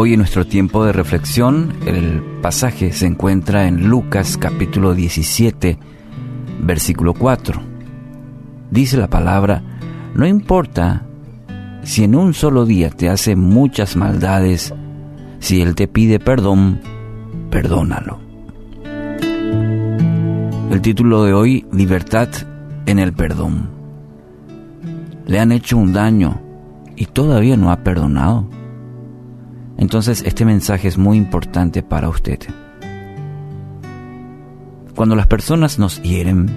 Hoy en nuestro tiempo de reflexión, el pasaje se encuentra en Lucas capítulo 17, versículo 4. Dice la palabra, no importa si en un solo día te hace muchas maldades, si Él te pide perdón, perdónalo. El título de hoy, Libertad en el perdón. Le han hecho un daño y todavía no ha perdonado. Entonces este mensaje es muy importante para usted. Cuando las personas nos hieren,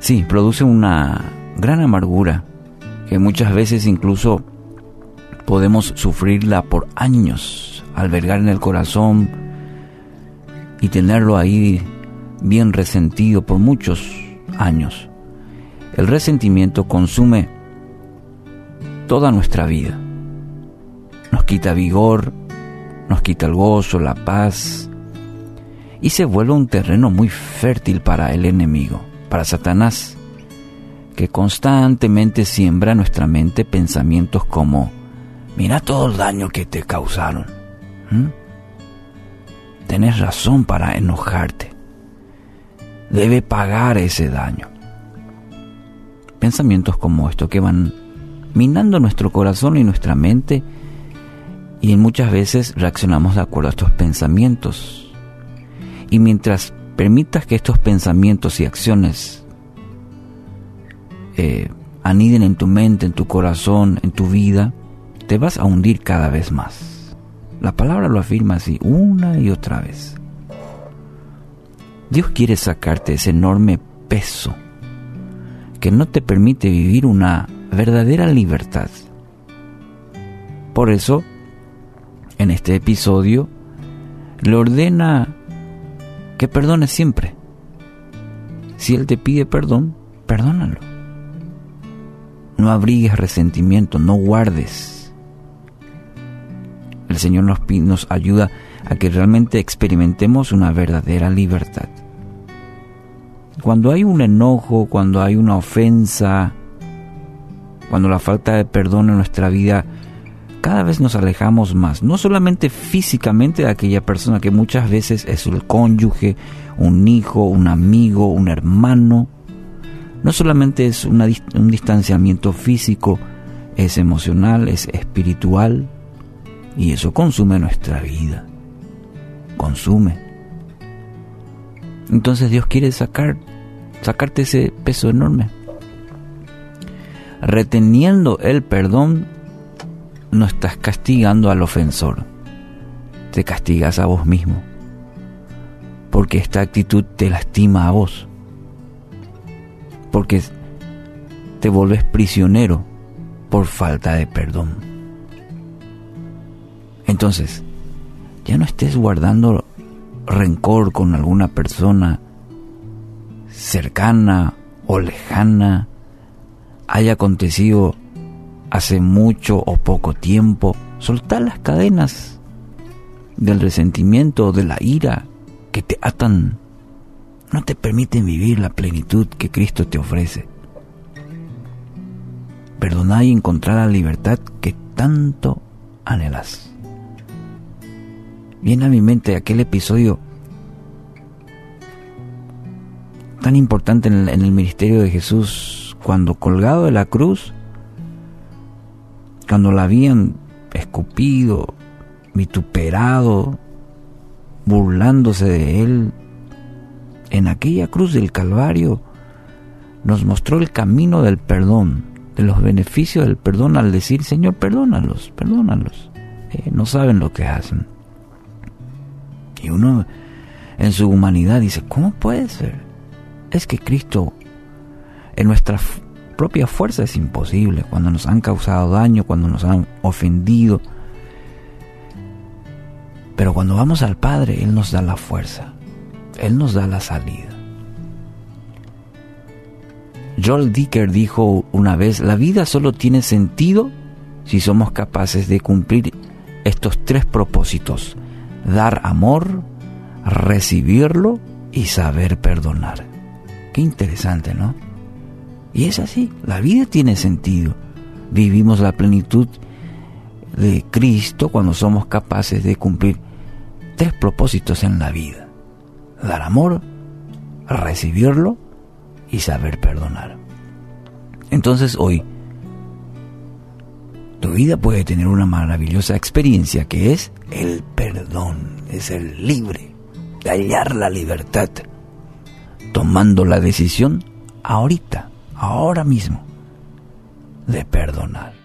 sí, produce una gran amargura que muchas veces incluso podemos sufrirla por años, albergar en el corazón y tenerlo ahí bien resentido por muchos años. El resentimiento consume toda nuestra vida nos quita vigor, nos quita el gozo, la paz, y se vuelve un terreno muy fértil para el enemigo, para Satanás, que constantemente siembra en nuestra mente pensamientos como, mira todo el daño que te causaron. Tienes razón para enojarte. Debe pagar ese daño. Pensamientos como estos que van minando nuestro corazón y nuestra mente y muchas veces reaccionamos de acuerdo a estos pensamientos. Y mientras permitas que estos pensamientos y acciones eh, aniden en tu mente, en tu corazón, en tu vida, te vas a hundir cada vez más. La palabra lo afirma así una y otra vez. Dios quiere sacarte ese enorme peso que no te permite vivir una verdadera libertad. Por eso, en este episodio, le ordena que perdone siempre. Si Él te pide perdón, perdónalo. No abrigues resentimiento, no guardes. El Señor nos, nos ayuda a que realmente experimentemos una verdadera libertad. Cuando hay un enojo, cuando hay una ofensa, cuando la falta de perdón en nuestra vida cada vez nos alejamos más, no solamente físicamente de aquella persona que muchas veces es el cónyuge, un hijo, un amigo, un hermano, no solamente es un distanciamiento físico, es emocional, es espiritual, y eso consume nuestra vida, consume. Entonces Dios quiere sacar, sacarte ese peso enorme. Reteniendo el perdón no estás castigando al ofensor, te castigas a vos mismo, porque esta actitud te lastima a vos, porque te vuelves prisionero por falta de perdón. Entonces, ya no estés guardando rencor con alguna persona cercana o lejana, haya acontecido hace mucho o poco tiempo, soltar las cadenas del resentimiento o de la ira que te atan, no te permiten vivir la plenitud que Cristo te ofrece. Perdonar y encontrar la libertad que tanto anhelas. Viene a mi mente aquel episodio tan importante en el, en el ministerio de Jesús, cuando colgado de la cruz, cuando la habían escupido, vituperado, burlándose de él, en aquella cruz del Calvario nos mostró el camino del perdón, de los beneficios del perdón al decir, Señor, perdónalos, perdónalos. Eh, no saben lo que hacen. Y uno en su humanidad dice, ¿cómo puede ser? Es que Cristo en nuestra propia fuerza es imposible, cuando nos han causado daño, cuando nos han ofendido. Pero cuando vamos al Padre, Él nos da la fuerza, Él nos da la salida. Joel Dicker dijo una vez, la vida solo tiene sentido si somos capaces de cumplir estos tres propósitos, dar amor, recibirlo y saber perdonar. Qué interesante, ¿no? Y es así, la vida tiene sentido. Vivimos la plenitud, de Cristo cuando somos capaces de cumplir tres propósitos en la vida. Dar amor, recibirlo y saber perdonar. Entonces hoy, tu vida puede tener una maravillosa experiencia que es el perdón, es el libre, de hallar la libertad, tomando la decisión ahorita, ahora mismo, de perdonar.